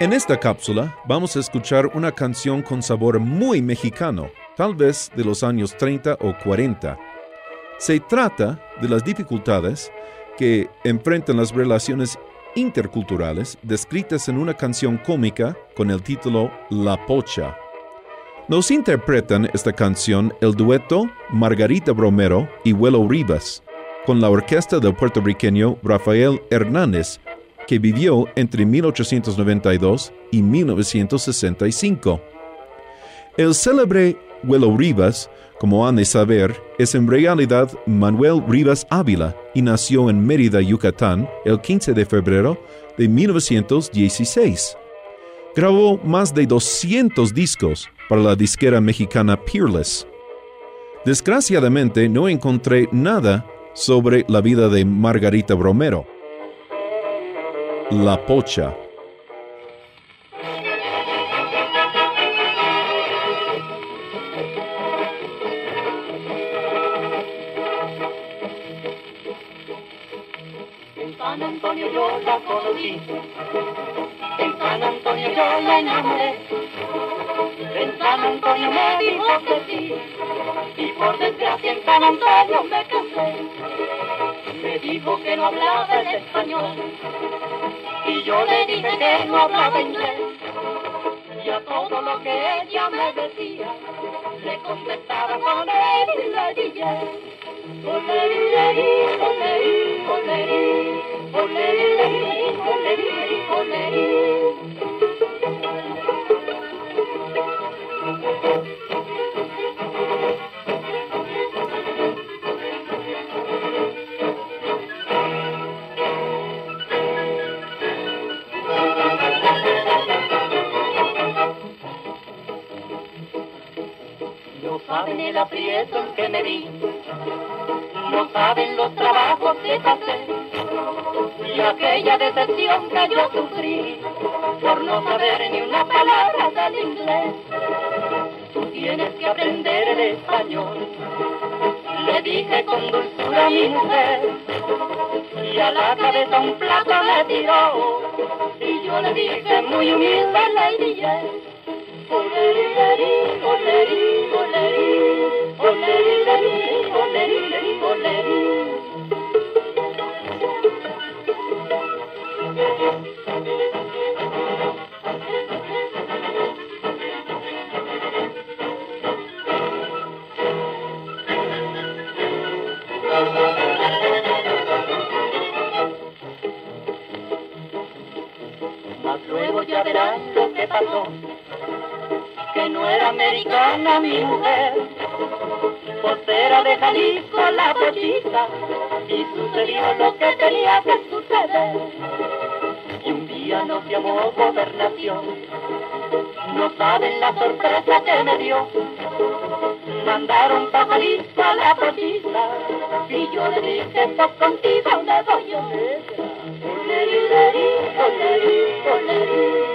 En esta cápsula vamos a escuchar una canción con sabor muy mexicano, tal vez de los años 30 o 40. Se trata de las dificultades que enfrentan las relaciones interculturales descritas en una canción cómica con el título La Pocha. Nos interpretan esta canción el dueto Margarita Bromero y Huelo Rivas, con la orquesta del puertorriqueño Rafael Hernández que vivió entre 1892 y 1965. El célebre Huelo Rivas, como han de saber, es en realidad Manuel Rivas Ávila y nació en Mérida, Yucatán, el 15 de febrero de 1916. Grabó más de 200 discos para la disquera mexicana Peerless. Desgraciadamente no encontré nada sobre la vida de Margarita Bromero. La Pocha. En San Antonio yo la conocí, en San Antonio yo la enamoré, en San Antonio me dijo que sí, y por desgracia en San Antonio me casé. Me dijo que no hablaba el español, y yo le dije que no hablaba inglés, y a todo lo que ella me decía, le contestaba con él y le dije. Oleri, leri, oleri, oleri, oleri, leri, oleri, oleri. Saben el aprieto que me vi, no saben los trabajos que pasé y aquella decepción que yo sufrí por no saber ni una palabra del inglés. Tú tienes que aprender el español, le dije con dulzura a mi mujer. Y a la cabeza un plato me tiró. Y yo le dije muy humilde Lady Jane. Mas luego ya verás lo que pasó, que no era americana mi mujer, pues era de Jalisco la pochita, y sucedió lo que tenía que suceder. Y un día nos llamó gobernación, no saben la sorpresa que me dio. Mandaron pa' Jalisco a la pochita, y yo le dije, pues contigo me voy yo. Oleri, leri, oleri,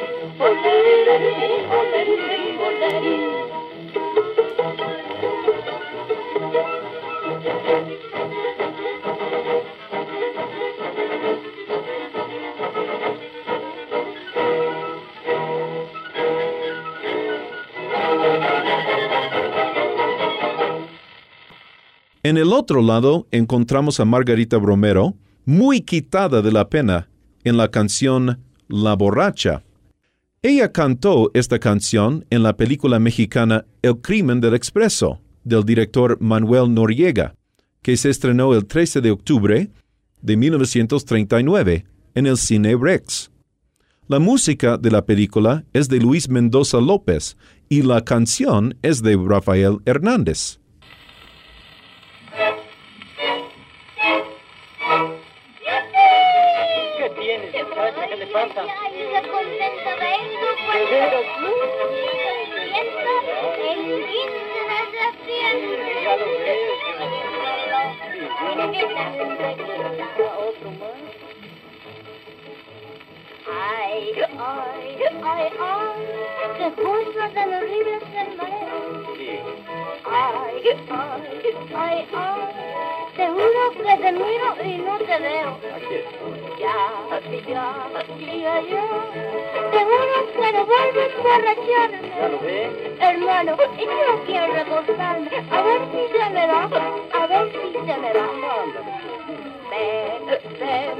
En el otro lado encontramos a Margarita Bromero, muy quitada de la pena, en la canción La borracha. Ella cantó esta canción en la película mexicana El crimen del expreso, del director Manuel Noriega, que se estrenó el 13 de octubre de 1939 en el Cine Rex. La música de la película es de Luis Mendoza López y la canción es de Rafael Hernández. Ay, ay, ay, ay, qué cosas tan horribles el mareo. Ay, ay, ay, ay, te juro que te miro y no te veo. Aquí estoy. Ya, ya, ya, ya, te juro que no vuelvo a emborracharme. Hermano, yo quiero recostarme, a ver si se me va, a ver si se me va. Ándale. Ven, ven,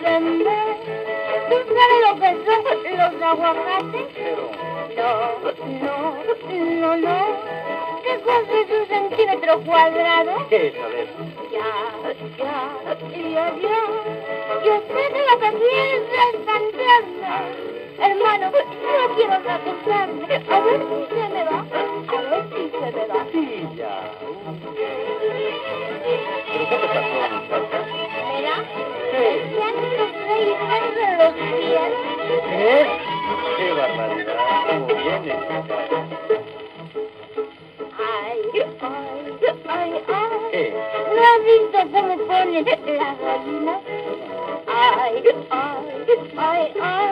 ven, ven. ¿Tú sabes lo que son los aguacates? No, no, no, no. ¿Qué cosa es centímetro cuadrado? ¿qué es, a ver? Ya, ya, ya, ya. Yo sé que lo que quieres es cantarme. Hermano, yo quiero recostarme, a ver si visto cómo ponen las gallinas? Ay, ay, ay, ay.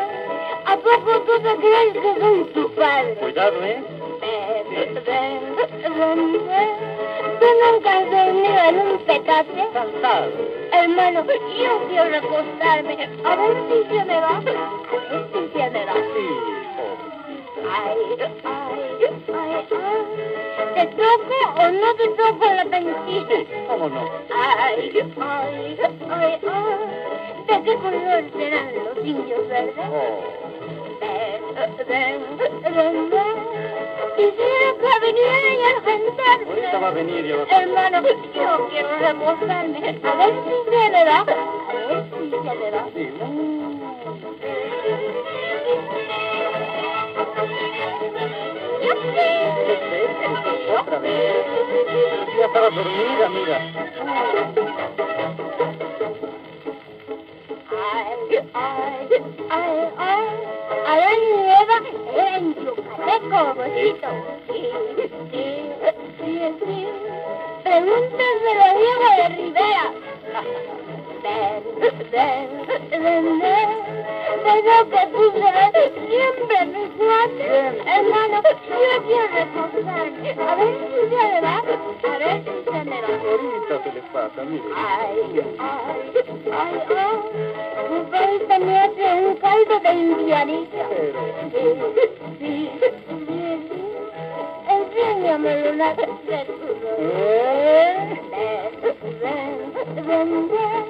¿A poco tú te crees que soy tu padre? Cuidado, ¿eh? Ven, ven, ven, ven. ¿Tú nunca has dormido en un petate? Cansado. Hermano, yo quiero recostarme. A ver si se me va. A ver si se me va. Sí. Ay, ay, ay, ay. ¿Te toco o no te toco la? Sí, ¿cómo no? Ay, ay, ay, ay. ¿De qué color serán los indios verdes? Oh, Ven, ven, ven, ven. Quisiera que viniera a ahorita va a venir yo. Hermano, yo quiero reposarme. A ver si se me va. A ver si se me va. Sí. Otra vez. Ya estaba dormida, mira. Ay, ay, ay, ay. Adán y Eva eran yucatecos, bonito. Sí, sí, sí, sí. Pregúntenselo a Diego de Rivera. Ven. Pero que siempre. Hermano, yo quiero. A ver si. A. Ahorita. Ay, ay, ay, ay. Hace un caldo de indianita. Sí, ¿eh? Ven, ven, ven, ven.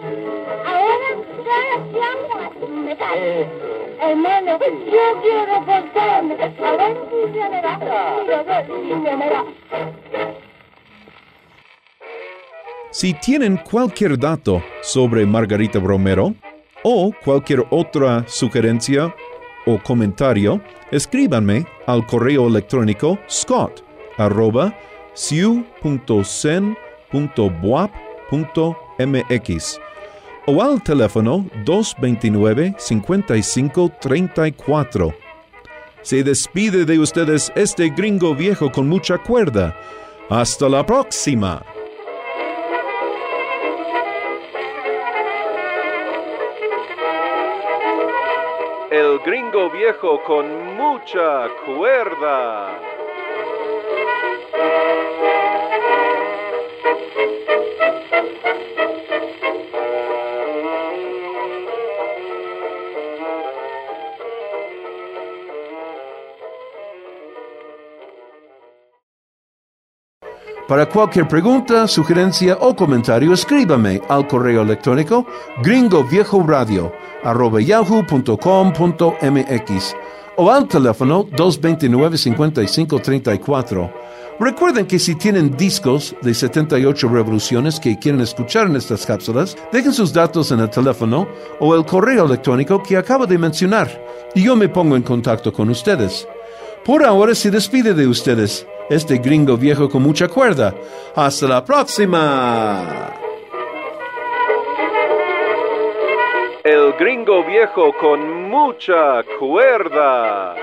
Ahora ya llamo me cae. Eso. Hermano, yo quiero contarme. A ver si se me me. Si tienen cualquier dato sobre Margarita Romero o cualquier otra sugerencia o comentario, escríbanme al correo electrónico scott siu.sen.boap.mx o al teléfono 229-5534. Se despide de ustedes este gringo viejo con mucha cuerda. Hasta la próxima. El gringo viejo con mucha cuerda. Para cualquier pregunta, sugerencia o comentario, escríbame al correo electrónico gringoviejoradio.yahoo.com.mx o al teléfono 229-5534. Recuerden que si tienen discos de 78 revoluciones que quieren escuchar en estas cápsulas, dejen sus datos en el teléfono o el correo electrónico que acabo de mencionar y yo me pongo en contacto con ustedes. Por ahora se despide de ustedes este gringo viejo con mucha cuerda. Hasta la próxima. El gringo viejo con mucha cuerda.